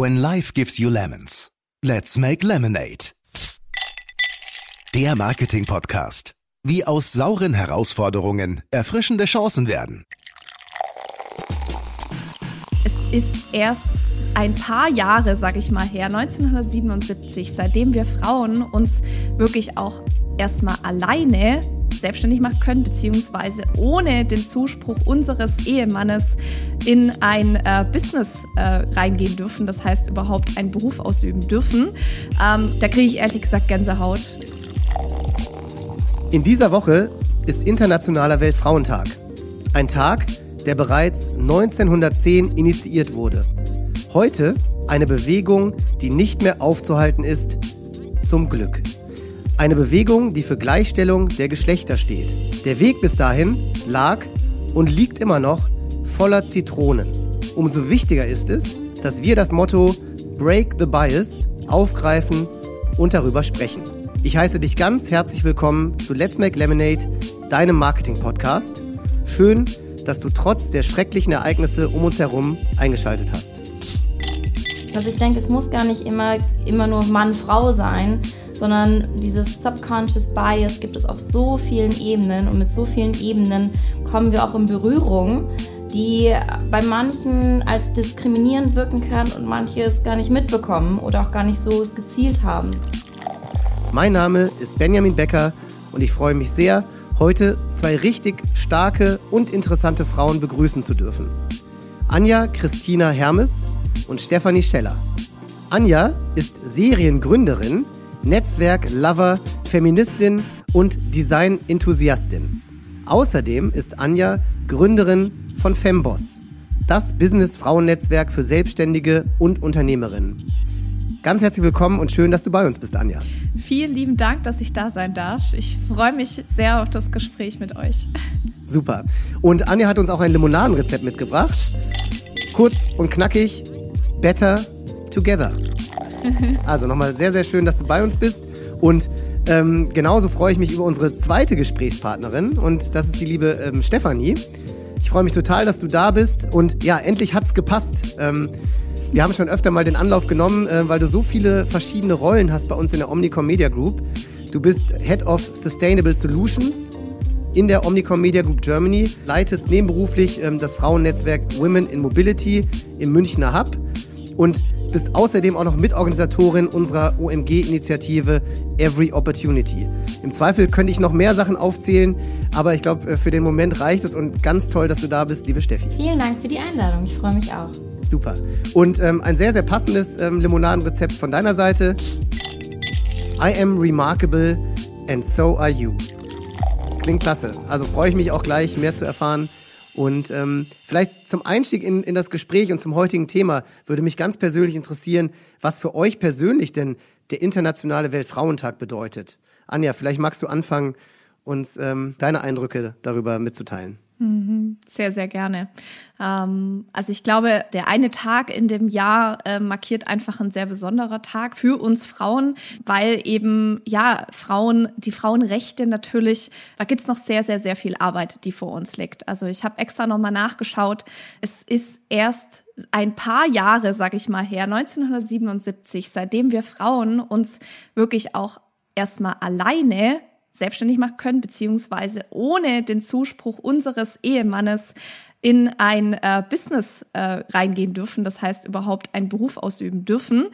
When life gives you lemons, let's make lemonade. Der Marketing-Podcast. Wie aus sauren Herausforderungen erfrischende Chancen werden. Es ist erst ein paar Jahre, sag ich mal, her, 1977, seitdem wir Frauen uns wirklich auch erstmal alleine selbstständig machen können, beziehungsweise ohne den Zuspruch unseres Ehemannes in ein äh, Business äh, reingehen dürfen, das heißt überhaupt einen Beruf ausüben dürfen. Ähm, da kriege ich ehrlich gesagt Gänsehaut. In dieser Woche ist Internationaler Weltfrauentag. Ein Tag, der bereits 1910 initiiert wurde. Heute eine Bewegung, die nicht mehr aufzuhalten ist, zum Glück. Eine Bewegung, die für Gleichstellung der Geschlechter steht. Der Weg bis dahin lag und liegt immer noch voller Zitronen. Umso wichtiger ist es, dass wir das Motto Break the Bias aufgreifen und darüber sprechen. Ich heiße dich ganz herzlich willkommen zu Let's Make Lemonade, deinem Marketing-Podcast. Schön, dass du trotz der schrecklichen Ereignisse um uns herum eingeschaltet hast. Also ich denke, es muss gar nicht immer, immer nur Mann-Frau sein, sondern dieses Subconscious Bias gibt es auf so vielen Ebenen und mit so vielen Ebenen kommen wir auch in Berührung, die bei manchen als diskriminierend wirken kann und manche es gar nicht mitbekommen oder auch gar nicht so gezielt haben. Mein Name ist Benjamin Becker und ich freue mich sehr, heute zwei richtig starke und interessante Frauen begrüßen zu dürfen. Anja Christina Hermes und Stefanie Scheller. Anja ist Seriengründerin Netzwerk-Lover, Feministin und Design-Enthusiastin. Außerdem ist Anja Gründerin von Femboss, das Business-Frauennetzwerk für Selbstständige und Unternehmerinnen. Ganz herzlich willkommen und schön, dass du bei uns bist, Anja. Vielen lieben Dank, dass ich da sein darf. Ich freue mich sehr auf das Gespräch mit euch. Super. Und Anja hat uns auch ein Limonadenrezept mitgebracht. Kurz und knackig, better together. Also nochmal sehr, sehr schön, dass du bei uns bist. Und ähm, genauso freue ich mich über unsere zweite Gesprächspartnerin und das ist die liebe ähm, Stefanie. Ich freue mich total, dass du da bist und ja, endlich hat's gepasst. Ähm, wir haben schon öfter mal den Anlauf genommen, äh, weil du so viele verschiedene Rollen hast bei uns in der Omnicom Media Group. Du bist Head of Sustainable Solutions in der Omnicom Media Group Germany, leitest nebenberuflich ähm, das Frauennetzwerk Women in Mobility im Münchner Hub und bist außerdem auch noch Mitorganisatorin unserer OMG-Initiative Every Opportunity. Im Zweifel könnte ich noch mehr Sachen aufzählen, aber ich glaube, äh, für den Moment reicht es und ganz toll, dass du da bist, liebe Steffi. Vielen Dank für die Einladung, ich freue mich auch. Super. Und ähm, ein sehr, sehr passendes ähm, Limonadenrezept von deiner Seite. I am remarkable and so are you. Klingt klasse. Also freue ich mich auch gleich, mehr zu erfahren und ähm, vielleicht zum Einstieg in, in das Gespräch und zum heutigen Thema würde mich ganz persönlich interessieren, was für euch persönlich denn der Internationale Weltfrauentag bedeutet. Anja, vielleicht magst du anfangen, uns ähm, deine Eindrücke darüber mitzuteilen. Mhm. Sehr, sehr gerne. Ähm, also ich glaube, der eine Tag in dem Jahr äh, markiert einfach ein sehr besonderer Tag für uns Frauen, weil eben, ja, Frauen, die Frauenrechte natürlich, da gibt's noch sehr, sehr, sehr viel Arbeit, die vor uns liegt. Also ich habe extra nochmal nachgeschaut. Es ist erst ein paar Jahre, sag ich mal her, 1977, seitdem wir Frauen uns wirklich auch erstmal alleine selbstständig machen können, beziehungsweise ohne den Zuspruch unseres Ehemannes in ein äh, Business äh, reingehen dürfen, das heißt überhaupt einen Beruf ausüben dürfen.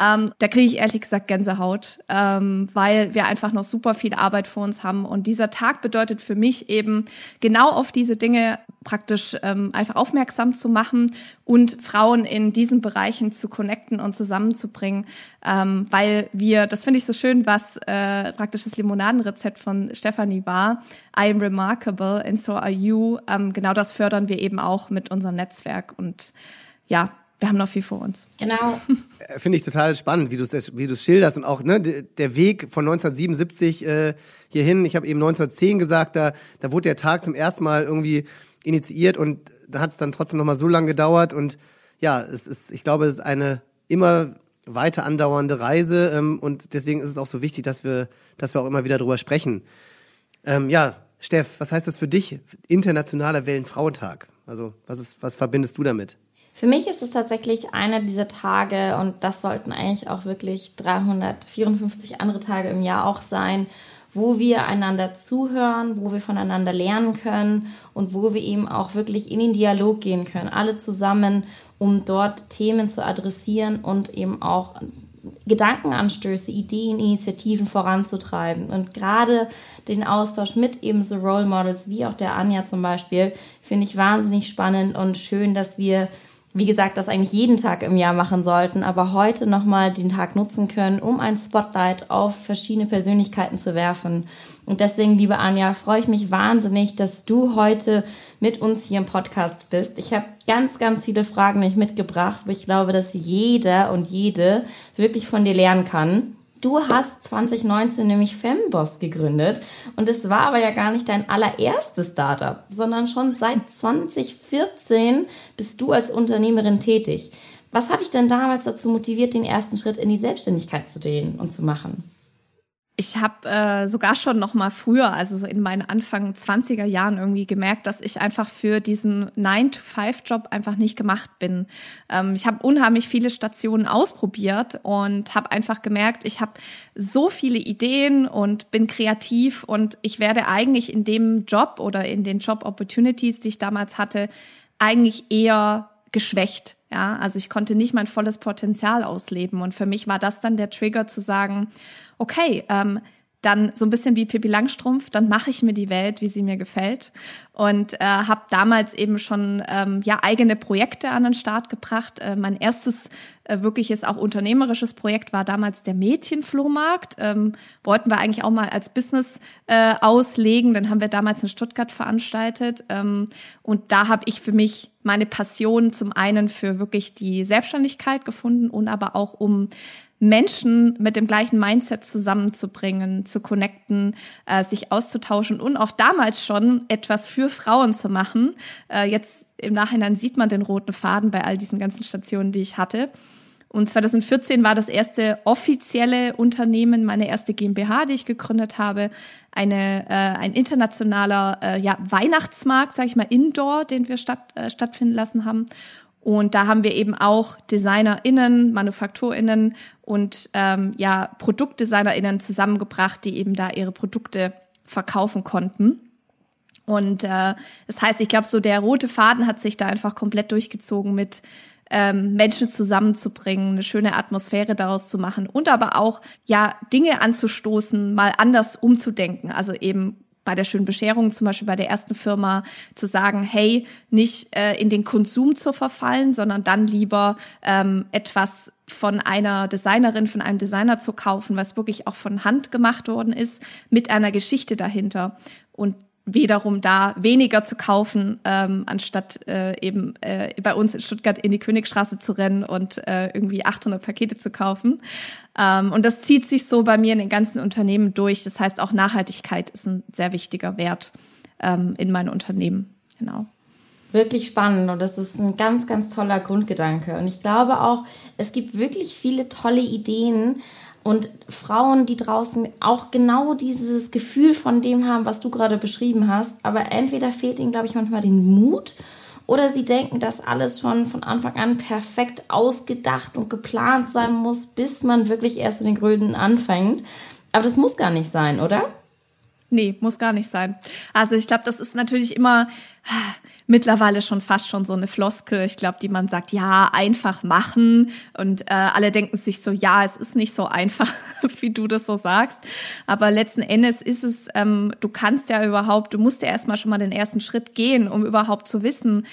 Ähm, da kriege ich ehrlich gesagt Gänsehaut, ähm, weil wir einfach noch super viel Arbeit vor uns haben. Und dieser Tag bedeutet für mich eben genau auf diese Dinge praktisch ähm, einfach aufmerksam zu machen und Frauen in diesen Bereichen zu connecten und zusammenzubringen, ähm, weil wir, das finde ich so schön, was äh, praktisch das Limonadenrezept von Stephanie war, I am remarkable and so are you, ähm, genau das fördern wir eben auch mit unserem Netzwerk und ja, wir haben noch viel vor uns. Genau. Äh, finde ich total spannend, wie du es wie du's schilderst und auch ne, der Weg von 1977 äh, hierhin. Ich habe eben 1910 gesagt, da, da wurde der Tag zum ersten Mal irgendwie initiiert und da hat es dann trotzdem noch mal so lange gedauert und ja, es ist, ich glaube, es ist eine immer weiter andauernde Reise ähm, und deswegen ist es auch so wichtig, dass wir, dass wir auch immer wieder drüber sprechen. Ähm, ja, Steff, was heißt das für dich? Internationaler Wellenfrauentag. Also, was ist, was verbindest du damit? Für mich ist es tatsächlich einer dieser Tage und das sollten eigentlich auch wirklich 354 andere Tage im Jahr auch sein, wo wir einander zuhören, wo wir voneinander lernen können und wo wir eben auch wirklich in den Dialog gehen können, alle zusammen, um dort Themen zu adressieren und eben auch Gedankenanstöße, Ideen, Initiativen voranzutreiben. Und gerade den Austausch mit eben so Role Models wie auch der Anja zum Beispiel, finde ich wahnsinnig spannend und schön, dass wir wie gesagt, das eigentlich jeden Tag im Jahr machen sollten, aber heute nochmal den Tag nutzen können, um ein Spotlight auf verschiedene Persönlichkeiten zu werfen. Und deswegen, liebe Anja, freue ich mich wahnsinnig, dass du heute mit uns hier im Podcast bist. Ich habe ganz, ganz viele Fragen nicht mitgebracht, wo ich glaube, dass jeder und jede wirklich von dir lernen kann. Du hast 2019 nämlich Femboss gegründet und es war aber ja gar nicht dein allererstes Startup, sondern schon seit 2014 bist du als Unternehmerin tätig. Was hat dich denn damals dazu motiviert, den ersten Schritt in die Selbstständigkeit zu gehen und zu machen? Ich habe äh, sogar schon noch mal früher, also so in meinen Anfang 20er Jahren irgendwie gemerkt, dass ich einfach für diesen 9-to-5-Job einfach nicht gemacht bin. Ähm, ich habe unheimlich viele Stationen ausprobiert und habe einfach gemerkt, ich habe so viele Ideen und bin kreativ und ich werde eigentlich in dem Job oder in den Job-Opportunities, die ich damals hatte, eigentlich eher geschwächt. Ja, also ich konnte nicht mein volles Potenzial ausleben. Und für mich war das dann der Trigger zu sagen, okay, ähm, dann so ein bisschen wie Pippi Langstrumpf, dann mache ich mir die Welt, wie sie mir gefällt und äh, habe damals eben schon ähm, ja eigene Projekte an den Start gebracht. Äh, mein erstes äh, wirkliches auch unternehmerisches Projekt war damals der Mädchenflohmarkt. Ähm, wollten wir eigentlich auch mal als Business äh, auslegen, dann haben wir damals in Stuttgart veranstaltet ähm, und da habe ich für mich meine Passion zum einen für wirklich die Selbstständigkeit gefunden und aber auch um Menschen mit dem gleichen Mindset zusammenzubringen, zu connecten, äh, sich auszutauschen und auch damals schon etwas für Frauen zu machen. Äh, jetzt im Nachhinein sieht man den roten Faden bei all diesen ganzen Stationen, die ich hatte. Und 2014 war das erste offizielle Unternehmen, meine erste GmbH, die ich gegründet habe, eine äh, ein internationaler äh, ja, Weihnachtsmarkt, sage ich mal, Indoor, den wir statt, äh, stattfinden lassen haben. Und da haben wir eben auch DesignerInnen, ManufakturInnen und ähm, ja, ProduktdesignerInnen zusammengebracht, die eben da ihre Produkte verkaufen konnten. Und äh, das heißt, ich glaube, so der rote Faden hat sich da einfach komplett durchgezogen mit ähm, Menschen zusammenzubringen, eine schöne Atmosphäre daraus zu machen und aber auch ja Dinge anzustoßen, mal anders umzudenken. Also eben bei der schönen Bescherung, zum Beispiel bei der ersten Firma, zu sagen, hey, nicht äh, in den Konsum zu verfallen, sondern dann lieber ähm, etwas von einer Designerin, von einem Designer zu kaufen, was wirklich auch von Hand gemacht worden ist, mit einer Geschichte dahinter. Und wiederum da weniger zu kaufen, ähm, anstatt äh, eben äh, bei uns in Stuttgart in die Königstraße zu rennen und äh, irgendwie 800 Pakete zu kaufen. Ähm, und das zieht sich so bei mir in den ganzen Unternehmen durch. Das heißt, auch Nachhaltigkeit ist ein sehr wichtiger Wert ähm, in meinen Unternehmen. Genau. Wirklich spannend und das ist ein ganz, ganz toller Grundgedanke. Und ich glaube auch, es gibt wirklich viele tolle Ideen, und Frauen, die draußen auch genau dieses Gefühl von dem haben, was du gerade beschrieben hast, aber entweder fehlt ihnen, glaube ich, manchmal den Mut oder sie denken, dass alles schon von Anfang an perfekt ausgedacht und geplant sein muss, bis man wirklich erst in den Gründen anfängt. Aber das muss gar nicht sein, oder? Nee, muss gar nicht sein. Also ich glaube, das ist natürlich immer mittlerweile schon fast schon so eine Floskel. Ich glaube, die man sagt, ja, einfach machen. Und äh, alle denken sich so, ja, es ist nicht so einfach, wie du das so sagst. Aber letzten Endes ist es, ähm, du kannst ja überhaupt, du musst ja erstmal schon mal den ersten Schritt gehen, um überhaupt zu wissen,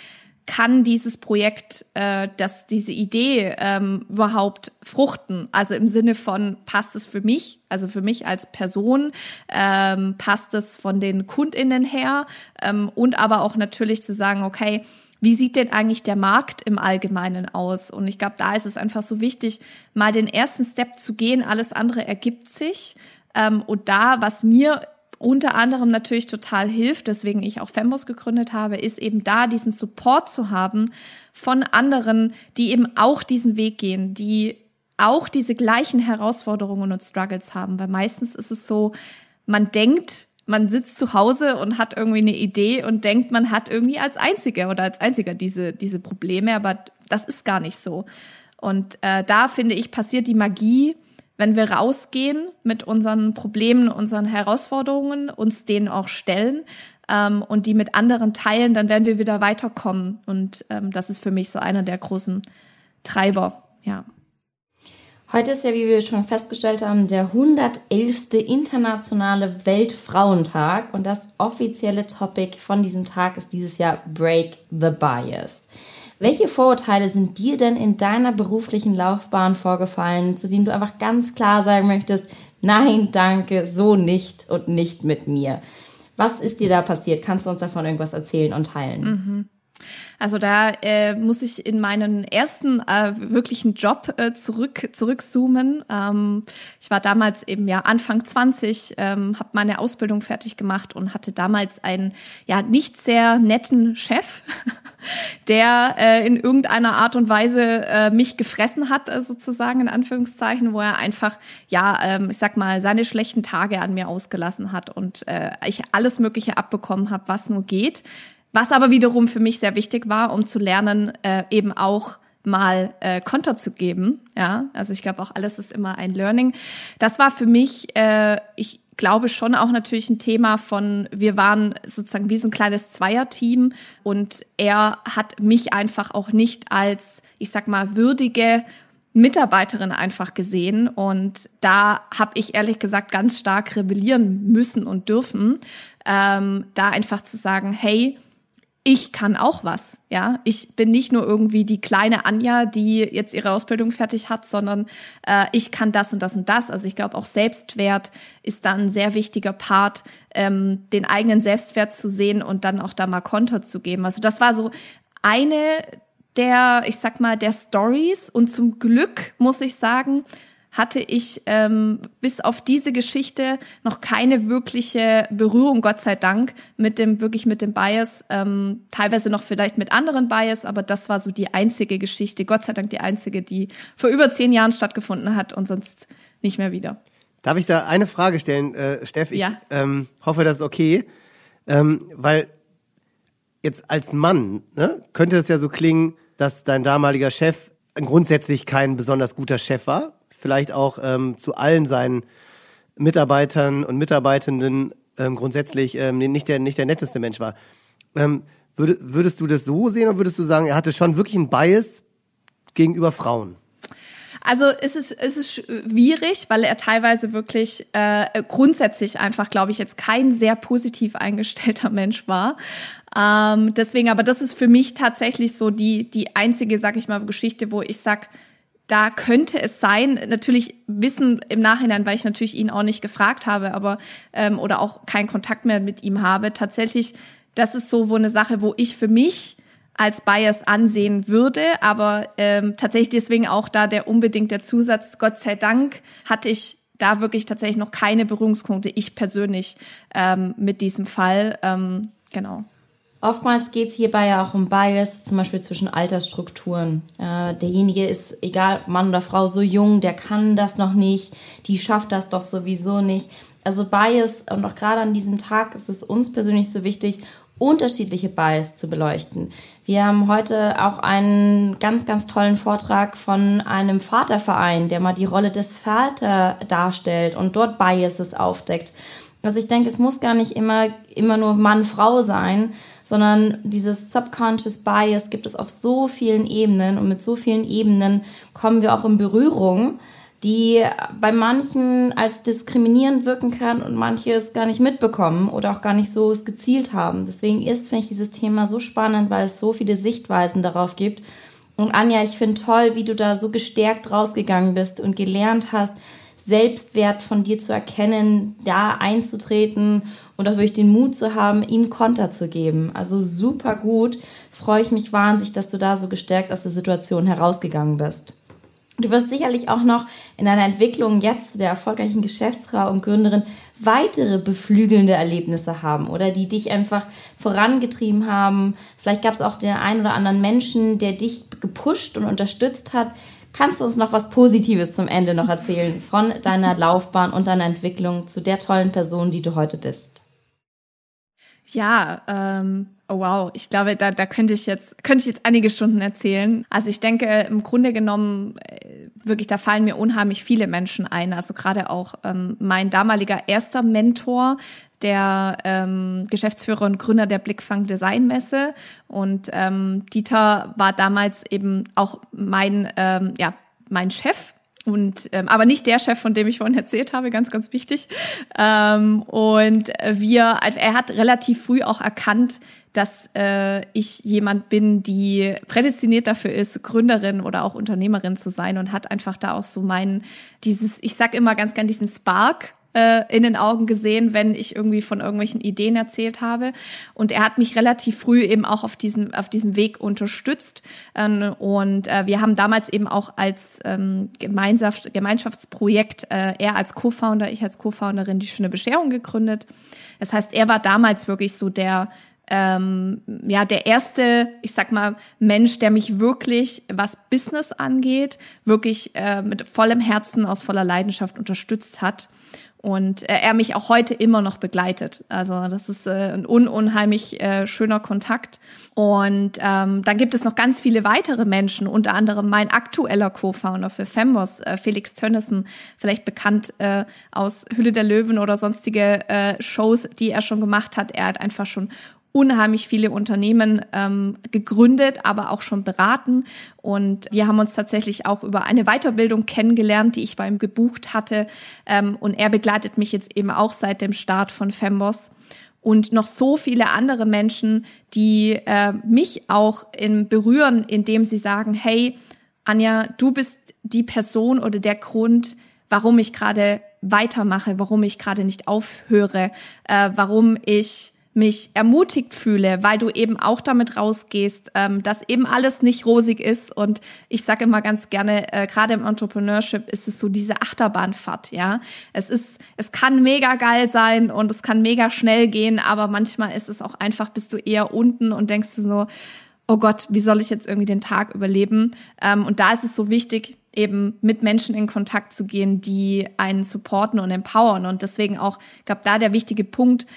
kann dieses Projekt, äh, dass diese Idee ähm, überhaupt fruchten? Also im Sinne von, passt es für mich, also für mich als Person, ähm, passt es von den KundInnen her ähm, und aber auch natürlich zu sagen, okay, wie sieht denn eigentlich der Markt im Allgemeinen aus? Und ich glaube, da ist es einfach so wichtig, mal den ersten Step zu gehen. Alles andere ergibt sich. Ähm, und da, was mir unter anderem natürlich total hilft, deswegen ich auch Fembos gegründet habe, ist eben da diesen Support zu haben von anderen, die eben auch diesen Weg gehen, die auch diese gleichen Herausforderungen und Struggles haben. Weil meistens ist es so, man denkt, man sitzt zu Hause und hat irgendwie eine Idee und denkt, man hat irgendwie als Einziger oder als Einziger diese, diese Probleme. Aber das ist gar nicht so. Und äh, da finde ich, passiert die Magie, wenn wir rausgehen mit unseren Problemen, unseren Herausforderungen, uns denen auch stellen ähm, und die mit anderen teilen, dann werden wir wieder weiterkommen. Und ähm, das ist für mich so einer der großen Treiber, ja. Heute ist ja, wie wir schon festgestellt haben, der 111. internationale Weltfrauentag und das offizielle Topic von diesem Tag ist dieses Jahr Break the Bias. Welche Vorurteile sind dir denn in deiner beruflichen Laufbahn vorgefallen, zu denen du einfach ganz klar sagen möchtest, nein, danke, so nicht und nicht mit mir? Was ist dir da passiert? Kannst du uns davon irgendwas erzählen und teilen? Mhm. Also da äh, muss ich in meinen ersten äh, wirklichen Job äh, zurück zurückzoomen. Ähm, ich war damals eben ja Anfang 20, ähm, habe meine Ausbildung fertig gemacht und hatte damals einen ja nicht sehr netten Chef, der äh, in irgendeiner Art und Weise äh, mich gefressen hat, äh, sozusagen in Anführungszeichen, wo er einfach ja, ähm, ich sag mal, seine schlechten Tage an mir ausgelassen hat und äh, ich alles Mögliche abbekommen habe, was nur geht was aber wiederum für mich sehr wichtig war, um zu lernen, äh, eben auch mal äh, Konter zu geben. Ja, also ich glaube auch alles ist immer ein Learning. Das war für mich, äh, ich glaube schon auch natürlich ein Thema von, wir waren sozusagen wie so ein kleines Zweierteam und er hat mich einfach auch nicht als, ich sag mal, würdige Mitarbeiterin einfach gesehen und da habe ich ehrlich gesagt ganz stark rebellieren müssen und dürfen, ähm, da einfach zu sagen, hey, ich kann auch was. Ja, ich bin nicht nur irgendwie die kleine Anja, die jetzt ihre Ausbildung fertig hat, sondern äh, ich kann das und das und das. Also ich glaube auch Selbstwert ist dann ein sehr wichtiger Part, ähm, den eigenen Selbstwert zu sehen und dann auch da mal Konter zu geben. Also das war so eine der, ich sag mal, der Stories und zum Glück muss ich sagen, hatte ich ähm, bis auf diese Geschichte noch keine wirkliche Berührung, Gott sei Dank, mit dem, wirklich mit dem Bias. Ähm, teilweise noch vielleicht mit anderen Bias, aber das war so die einzige Geschichte, Gott sei Dank die einzige, die vor über zehn Jahren stattgefunden hat und sonst nicht mehr wieder. Darf ich da eine Frage stellen, äh, Steff? Ich ja. ähm, hoffe, das ist okay. Ähm, weil jetzt als Mann ne, könnte es ja so klingen, dass dein damaliger Chef grundsätzlich kein besonders guter Chef war vielleicht auch ähm, zu allen seinen Mitarbeitern und Mitarbeitenden ähm, grundsätzlich ähm, nicht, der, nicht der netteste Mensch war. Ähm, würd, würdest du das so sehen oder würdest du sagen, er hatte schon wirklich einen Bias gegenüber Frauen? Also es ist, es schwierig, weil er teilweise wirklich äh, grundsätzlich einfach, glaube ich, jetzt kein sehr positiv eingestellter Mensch war. Ähm, deswegen, aber das ist für mich tatsächlich so die, die einzige, sag ich mal, Geschichte, wo ich sag, da könnte es sein, natürlich wissen im Nachhinein, weil ich natürlich ihn auch nicht gefragt habe, aber ähm, oder auch keinen Kontakt mehr mit ihm habe, tatsächlich, das ist so wo eine Sache, wo ich für mich als Bias ansehen würde, aber ähm, tatsächlich deswegen auch da der unbedingt der Zusatz, Gott sei Dank hatte ich da wirklich tatsächlich noch keine Berührungspunkte, ich persönlich ähm, mit diesem Fall. Ähm, genau. Oftmals geht es hierbei ja auch um Bias, zum Beispiel zwischen Altersstrukturen. Äh, derjenige ist, egal Mann oder Frau, so jung, der kann das noch nicht, die schafft das doch sowieso nicht. Also Bias, und auch gerade an diesem Tag ist es uns persönlich so wichtig, unterschiedliche Bias zu beleuchten. Wir haben heute auch einen ganz, ganz tollen Vortrag von einem Vaterverein, der mal die Rolle des Vater darstellt und dort Biases aufdeckt. Also ich denke, es muss gar nicht immer, immer nur Mann-Frau sein, sondern dieses Subconscious Bias gibt es auf so vielen Ebenen und mit so vielen Ebenen kommen wir auch in Berührung, die bei manchen als diskriminierend wirken kann und manche es gar nicht mitbekommen oder auch gar nicht so es gezielt haben. Deswegen ist, finde ich, dieses Thema so spannend, weil es so viele Sichtweisen darauf gibt. Und Anja, ich finde toll, wie du da so gestärkt rausgegangen bist und gelernt hast, Selbstwert von dir zu erkennen, da einzutreten und auch wirklich den Mut zu haben, ihm Konter zu geben. Also super gut. Freue ich mich wahnsinnig, dass du da so gestärkt aus der Situation herausgegangen bist. Du wirst sicherlich auch noch in deiner Entwicklung jetzt der erfolgreichen Geschäftsfrau und Gründerin weitere beflügelnde Erlebnisse haben oder die dich einfach vorangetrieben haben. Vielleicht gab es auch den einen oder anderen Menschen, der dich gepusht und unterstützt hat, Kannst du uns noch was Positives zum Ende noch erzählen von deiner Laufbahn und deiner Entwicklung zu der tollen Person, die du heute bist? Ja, ähm, oh wow, ich glaube, da, da könnte ich jetzt könnte ich jetzt einige Stunden erzählen. Also ich denke, im Grunde genommen äh, wirklich, da fallen mir unheimlich viele Menschen ein. Also gerade auch ähm, mein damaliger erster Mentor, der ähm, Geschäftsführer und Gründer der Blickfang Design Messe. Und ähm, Dieter war damals eben auch mein, ähm, ja, mein Chef und ähm, aber nicht der Chef, von dem ich vorhin erzählt habe, ganz, ganz wichtig. Ähm, und wir, also er hat relativ früh auch erkannt, dass äh, ich jemand bin, die prädestiniert dafür ist, Gründerin oder auch Unternehmerin zu sein und hat einfach da auch so meinen, dieses, ich sag immer ganz gern diesen Spark äh, in den Augen gesehen, wenn ich irgendwie von irgendwelchen Ideen erzählt habe. Und er hat mich relativ früh eben auch auf diesem, auf diesem Weg unterstützt. Ähm, und äh, wir haben damals eben auch als ähm, Gemeinschaft, Gemeinschaftsprojekt, äh, er als Co-Founder, ich als Co-Founderin die schöne Bescherung gegründet. Das heißt, er war damals wirklich so der ähm, ja der erste, ich sag mal, Mensch, der mich wirklich, was Business angeht, wirklich äh, mit vollem Herzen, aus voller Leidenschaft unterstützt hat und äh, er mich auch heute immer noch begleitet. Also das ist äh, ein un unheimlich äh, schöner Kontakt. Und ähm, dann gibt es noch ganz viele weitere Menschen, unter anderem mein aktueller Co-Founder für Fembos, äh, Felix Tönnissen, vielleicht bekannt äh, aus Hülle der Löwen oder sonstige äh, Shows, die er schon gemacht hat. Er hat einfach schon unheimlich viele Unternehmen ähm, gegründet, aber auch schon beraten. Und wir haben uns tatsächlich auch über eine Weiterbildung kennengelernt, die ich bei ihm gebucht hatte. Ähm, und er begleitet mich jetzt eben auch seit dem Start von Fembos und noch so viele andere Menschen, die äh, mich auch in berühren, indem sie sagen, hey, Anja, du bist die Person oder der Grund, warum ich gerade weitermache, warum ich gerade nicht aufhöre, äh, warum ich mich ermutigt fühle, weil du eben auch damit rausgehst, ähm, dass eben alles nicht rosig ist. Und ich sage immer ganz gerne, äh, gerade im Entrepreneurship ist es so diese Achterbahnfahrt, ja. Es ist, es kann mega geil sein und es kann mega schnell gehen, aber manchmal ist es auch einfach, bist du eher unten und denkst du so, oh Gott, wie soll ich jetzt irgendwie den Tag überleben? Ähm, und da ist es so wichtig, eben mit Menschen in Kontakt zu gehen, die einen supporten und empowern. Und deswegen auch, ich glaube, da der wichtige Punkt,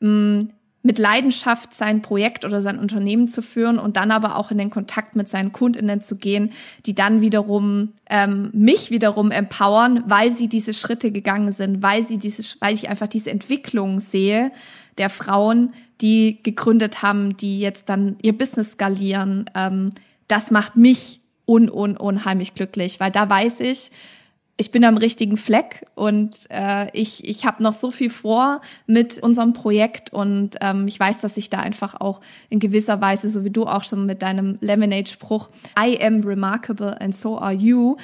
mh, mit Leidenschaft sein Projekt oder sein Unternehmen zu führen und dann aber auch in den Kontakt mit seinen Kundinnen zu gehen, die dann wiederum ähm, mich wiederum empowern, weil sie diese Schritte gegangen sind, weil sie diese, weil ich einfach diese Entwicklung sehe der Frauen, die gegründet haben, die jetzt dann ihr Business skalieren. Ähm, das macht mich un, un, unheimlich glücklich, weil da weiß ich, ich bin am richtigen Fleck und äh, ich, ich habe noch so viel vor mit unserem Projekt und ähm, ich weiß, dass ich da einfach auch in gewisser Weise, so wie du auch schon mit deinem Lemonade-Spruch, I am remarkable and so are you,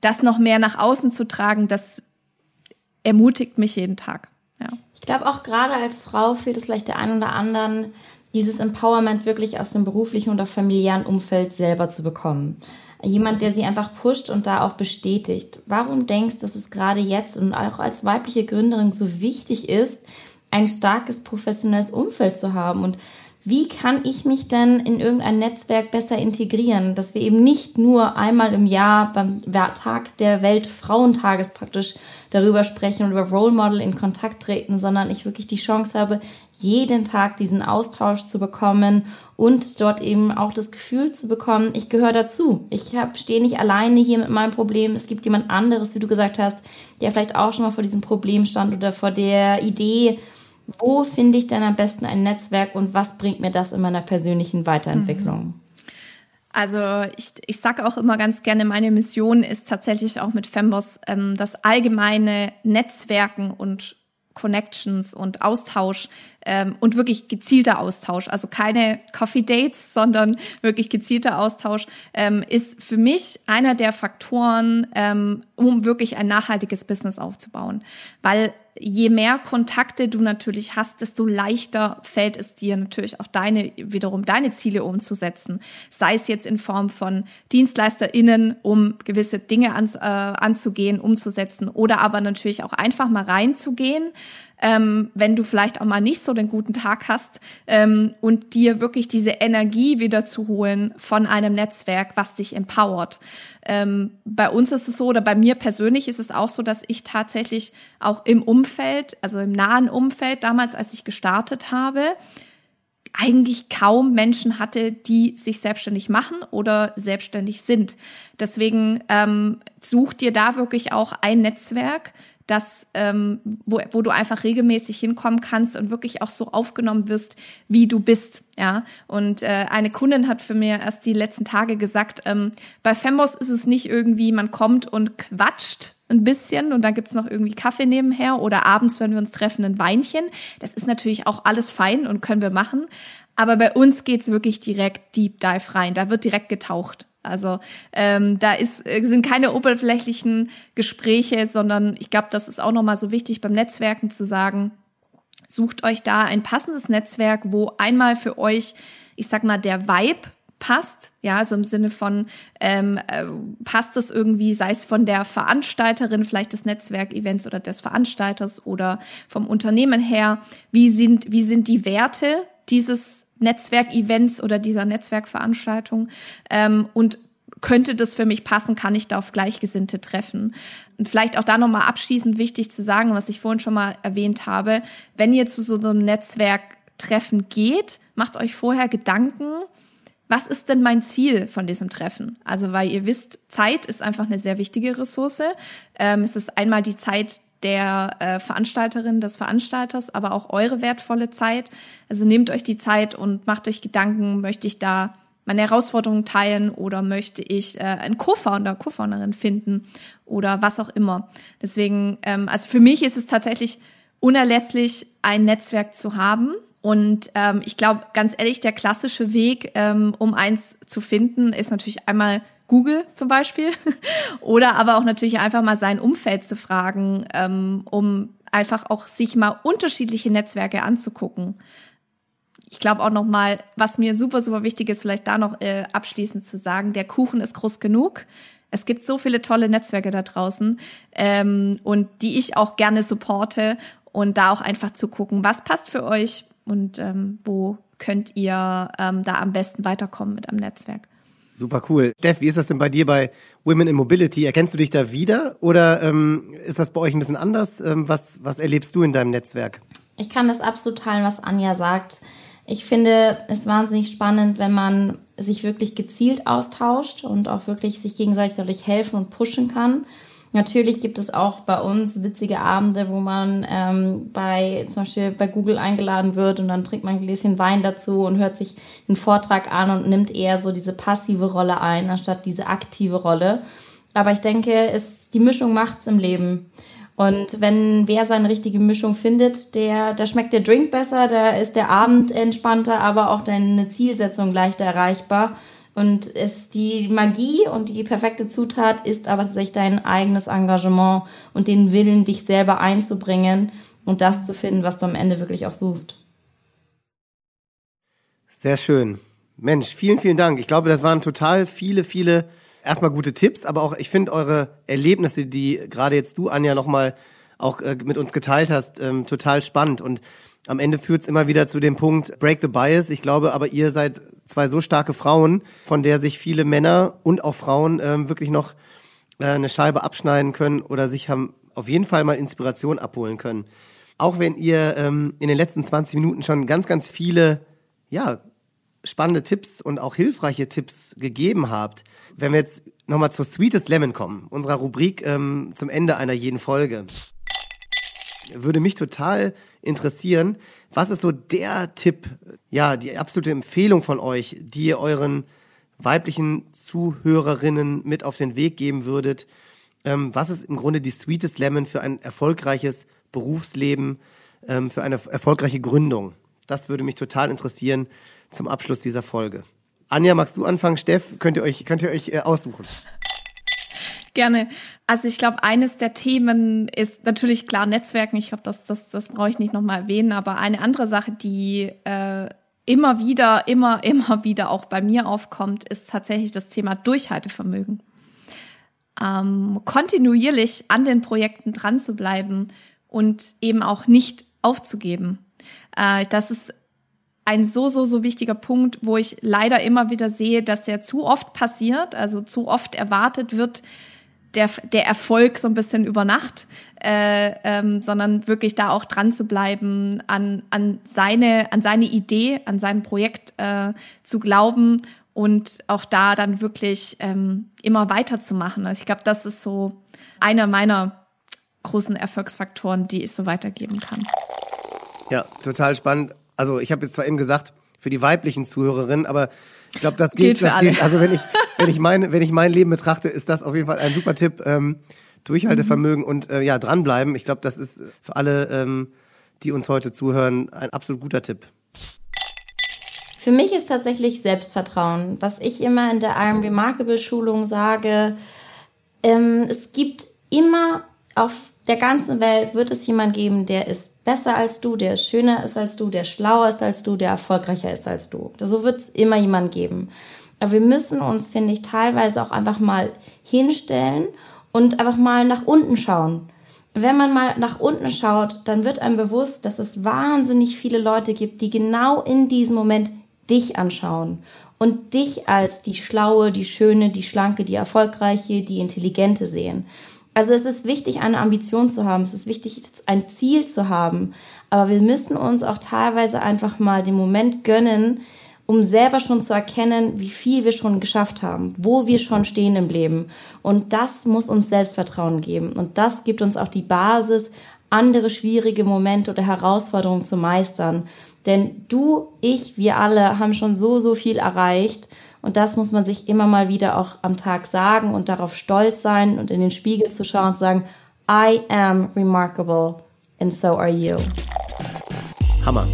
das noch mehr nach außen zu tragen, das ermutigt mich jeden Tag. Ja. Ich glaube auch gerade als Frau fehlt es vielleicht der einen oder anderen, dieses Empowerment wirklich aus dem beruflichen oder familiären Umfeld selber zu bekommen jemand, der sie einfach pusht und da auch bestätigt. Warum denkst du, dass es gerade jetzt und auch als weibliche Gründerin so wichtig ist, ein starkes professionelles Umfeld zu haben? Und wie kann ich mich denn in irgendein Netzwerk besser integrieren, dass wir eben nicht nur einmal im Jahr beim Tag der Weltfrauentages praktisch darüber sprechen und über Role Model in Kontakt treten, sondern ich wirklich die Chance habe, jeden Tag diesen Austausch zu bekommen und dort eben auch das Gefühl zu bekommen, ich gehöre dazu. Ich stehe nicht alleine hier mit meinem Problem. Es gibt jemand anderes, wie du gesagt hast, der vielleicht auch schon mal vor diesem Problem stand oder vor der Idee, wo finde ich denn am besten ein Netzwerk und was bringt mir das in meiner persönlichen Weiterentwicklung? Mhm. Also ich, ich sage auch immer ganz gerne, meine Mission ist tatsächlich auch mit Femboss ähm, das allgemeine Netzwerken und Connections und Austausch ähm, und wirklich gezielter Austausch, also keine Coffee Dates, sondern wirklich gezielter Austausch, ähm, ist für mich einer der Faktoren, ähm, um wirklich ein nachhaltiges Business aufzubauen. Weil je mehr Kontakte du natürlich hast, desto leichter fällt es dir natürlich auch deine, wiederum deine Ziele umzusetzen. Sei es jetzt in Form von DienstleisterInnen, um gewisse Dinge an, äh, anzugehen, umzusetzen oder aber natürlich auch einfach mal reinzugehen, ähm, wenn du vielleicht auch mal nicht so den guten Tag hast ähm, und dir wirklich diese Energie wieder zu holen von einem Netzwerk, was dich empowert. Ähm, bei uns ist es so, oder bei mir persönlich ist es auch so, dass ich tatsächlich auch im Umfeld, also im nahen Umfeld, damals, als ich gestartet habe, eigentlich kaum Menschen hatte, die sich selbstständig machen oder selbstständig sind. Deswegen ähm, such dir da wirklich auch ein Netzwerk, das, ähm, wo, wo du einfach regelmäßig hinkommen kannst und wirklich auch so aufgenommen wirst, wie du bist. Ja, und äh, eine Kundin hat für mir erst die letzten Tage gesagt, ähm, bei Fembos ist es nicht irgendwie, man kommt und quatscht ein bisschen und dann gibt's noch irgendwie Kaffee nebenher oder abends, wenn wir uns treffen, ein Weinchen. Das ist natürlich auch alles fein und können wir machen. Aber bei uns geht's wirklich direkt Deep Dive rein. Da wird direkt getaucht. Also ähm, da ist, äh, sind keine oberflächlichen Gespräche, sondern ich glaube, das ist auch nochmal so wichtig beim Netzwerken zu sagen, sucht euch da ein passendes Netzwerk, wo einmal für euch, ich sag mal, der Vibe passt, ja, so im Sinne von ähm, äh, passt es irgendwie, sei es von der Veranstalterin vielleicht des Netzwerkevents oder des Veranstalters oder vom Unternehmen her, wie sind wie sind die Werte dieses Netzwerkevents oder dieser Netzwerkveranstaltung ähm, und könnte das für mich passen, kann ich da auf Gleichgesinnte treffen. Und vielleicht auch da nochmal abschließend wichtig zu sagen, was ich vorhin schon mal erwähnt habe, wenn ihr zu so einem Netzwerktreffen geht, macht euch vorher Gedanken, was ist denn mein Ziel von diesem Treffen? Also, weil ihr wisst, Zeit ist einfach eine sehr wichtige Ressource. Ähm, es ist einmal die Zeit der äh, Veranstalterin, des Veranstalters, aber auch eure wertvolle Zeit. Also nehmt euch die Zeit und macht euch Gedanken, möchte ich da meine Herausforderungen teilen oder möchte ich äh, einen Co-Founder, Co-Founderin finden oder was auch immer. Deswegen, ähm, also für mich ist es tatsächlich unerlässlich, ein Netzwerk zu haben. Und ähm, ich glaube, ganz ehrlich, der klassische Weg, ähm, um eins zu finden, ist natürlich einmal Google zum Beispiel. Oder aber auch natürlich einfach mal sein Umfeld zu fragen, ähm, um einfach auch sich mal unterschiedliche Netzwerke anzugucken. Ich glaube auch noch mal, was mir super, super wichtig ist, vielleicht da noch äh, abschließend zu sagen, der Kuchen ist groß genug. Es gibt so viele tolle Netzwerke da draußen ähm, und die ich auch gerne supporte und da auch einfach zu gucken, was passt für euch und ähm, wo könnt ihr ähm, da am besten weiterkommen mit einem Netzwerk. Super cool. Steff, wie ist das denn bei dir bei Women in Mobility? Erkennst du dich da wieder oder ähm, ist das bei euch ein bisschen anders? Ähm, was, was erlebst du in deinem Netzwerk? Ich kann das absolut teilen, was Anja sagt. Ich finde es wahnsinnig spannend, wenn man sich wirklich gezielt austauscht und auch wirklich sich gegenseitig dadurch helfen und pushen kann. Natürlich gibt es auch bei uns witzige Abende, wo man ähm, bei zum Beispiel bei Google eingeladen wird und dann trinkt man ein Gläschen Wein dazu und hört sich den Vortrag an und nimmt eher so diese passive Rolle ein, anstatt diese aktive Rolle. Aber ich denke, es, die Mischung macht's im Leben. Und wenn wer seine richtige Mischung findet, der, da schmeckt der Drink besser, da ist der Abend entspannter, aber auch deine Zielsetzung leichter erreichbar. Und es, die Magie und die perfekte Zutat ist aber tatsächlich dein eigenes Engagement und den Willen, dich selber einzubringen und das zu finden, was du am Ende wirklich auch suchst. Sehr schön. Mensch, vielen, vielen Dank. Ich glaube, das waren total viele, viele erstmal gute Tipps, aber auch ich finde eure Erlebnisse, die gerade jetzt du, Anja, nochmal auch äh, mit uns geteilt hast, ähm, total spannend. Und am Ende führt es immer wieder zu dem Punkt Break the Bias. Ich glaube aber, ihr seid zwei so starke Frauen, von der sich viele Männer und auch Frauen ähm, wirklich noch äh, eine Scheibe abschneiden können oder sich haben auf jeden Fall mal Inspiration abholen können. Auch wenn ihr ähm, in den letzten 20 Minuten schon ganz, ganz viele, ja, spannende Tipps und auch hilfreiche Tipps gegeben habt. Wenn wir jetzt nochmal zur Sweetest Lemon kommen, unserer Rubrik ähm, zum Ende einer jeden Folge, würde mich total interessieren. Was ist so der Tipp, ja, die absolute Empfehlung von euch, die ihr euren weiblichen Zuhörerinnen mit auf den Weg geben würdet? Ähm, was ist im Grunde die Sweetest Lemon für ein erfolgreiches Berufsleben, ähm, für eine erfolgreiche Gründung? Das würde mich total interessieren zum Abschluss dieser Folge. Anja, magst du anfangen? Steff, könnt ihr euch, könnt ihr euch äh, aussuchen? Gerne. Also ich glaube, eines der Themen ist natürlich klar Netzwerken. Ich glaube, das, das, das brauche ich nicht nochmal erwähnen. Aber eine andere Sache, die äh, immer wieder, immer, immer wieder auch bei mir aufkommt, ist tatsächlich das Thema Durchhaltevermögen. Ähm, kontinuierlich an den Projekten dran zu bleiben und eben auch nicht aufzugeben. Äh, das ist ein so, so, so wichtiger Punkt, wo ich leider immer wieder sehe, dass der zu oft passiert, also zu oft erwartet wird, der, der Erfolg so ein bisschen über Nacht, äh, ähm, sondern wirklich da auch dran zu bleiben, an, an, seine, an seine Idee, an sein Projekt äh, zu glauben und auch da dann wirklich ähm, immer weiterzumachen. Also ich glaube, das ist so einer meiner großen Erfolgsfaktoren, die ich so weitergeben kann. Ja, total spannend. Also ich habe jetzt zwar eben gesagt, für die weiblichen Zuhörerinnen, aber ich glaube, das gilt, gilt für das alle. Gilt, also wenn ich, wenn ich meine, wenn ich mein Leben betrachte, ist das auf jeden Fall ein super Tipp. Ähm, Durchhaltevermögen mhm. und äh, ja, dranbleiben. Ich glaube, das ist für alle, ähm, die uns heute zuhören, ein absolut guter Tipp. Für mich ist tatsächlich Selbstvertrauen. Was ich immer in der I Am Remarkable Schulung sage, ähm, es gibt immer auf der ganzen Welt wird es jemand geben, der ist besser als du, der schöner ist als du, der schlauer ist als du, der erfolgreicher ist als du. So wird es immer jemand geben. Aber wir müssen uns, finde ich, teilweise auch einfach mal hinstellen und einfach mal nach unten schauen. Wenn man mal nach unten schaut, dann wird einem bewusst, dass es wahnsinnig viele Leute gibt, die genau in diesem Moment dich anschauen und dich als die schlaue, die schöne, die schlanke, die erfolgreiche, die intelligente sehen. Also es ist wichtig, eine Ambition zu haben, es ist wichtig, ein Ziel zu haben, aber wir müssen uns auch teilweise einfach mal den Moment gönnen, um selber schon zu erkennen, wie viel wir schon geschafft haben, wo wir schon stehen im Leben. Und das muss uns Selbstvertrauen geben. Und das gibt uns auch die Basis, andere schwierige Momente oder Herausforderungen zu meistern. Denn du, ich, wir alle haben schon so, so viel erreicht. Und das muss man sich immer mal wieder auch am Tag sagen und darauf stolz sein und in den Spiegel zu schauen und sagen, I am remarkable and so are you. Hammer.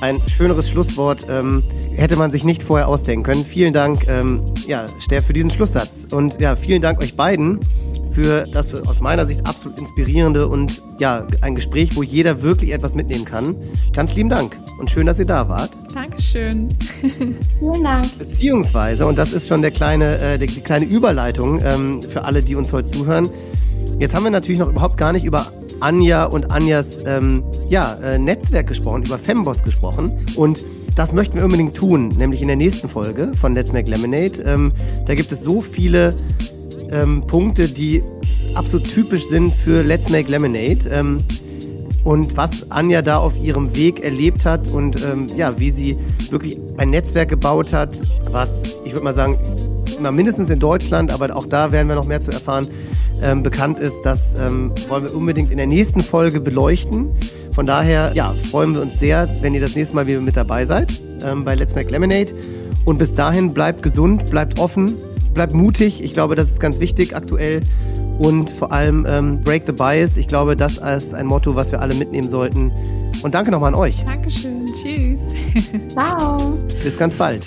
Ein schöneres Schlusswort ähm, hätte man sich nicht vorher ausdenken können. Vielen Dank, ähm, ja, Steff, für diesen Schlusssatz. Und ja, vielen Dank euch beiden für das aus meiner Sicht absolut inspirierende und ja, ein Gespräch, wo jeder wirklich etwas mitnehmen kann. Ganz lieben Dank und schön, dass ihr da wart. Dankeschön. Vielen Dank. Beziehungsweise, und das ist schon der kleine, äh, die, die kleine Überleitung ähm, für alle, die uns heute zuhören. Jetzt haben wir natürlich noch überhaupt gar nicht über Anja und Anjas ähm, ja, äh, Netzwerk gesprochen, über Femboss gesprochen. Und das möchten wir unbedingt tun, nämlich in der nächsten Folge von Let's Make Lemonade. Ähm, da gibt es so viele ähm, Punkte, die absolut typisch sind für Let's Make Lemonade. Ähm, und was Anja da auf ihrem Weg erlebt hat und ähm, ja, wie sie wirklich ein Netzwerk gebaut hat, was ich würde mal sagen, immer mindestens in Deutschland, aber auch da werden wir noch mehr zu erfahren, ähm, bekannt ist. Das ähm, wollen wir unbedingt in der nächsten Folge beleuchten. Von daher ja, freuen wir uns sehr, wenn ihr das nächste Mal wieder mit dabei seid ähm, bei Let's Make Lemonade. Und bis dahin bleibt gesund, bleibt offen bleibt mutig. Ich glaube, das ist ganz wichtig aktuell. Und vor allem ähm, Break the Bias. Ich glaube, das ist ein Motto, was wir alle mitnehmen sollten. Und danke nochmal an euch. Dankeschön. Tschüss. Ciao. Bis ganz bald.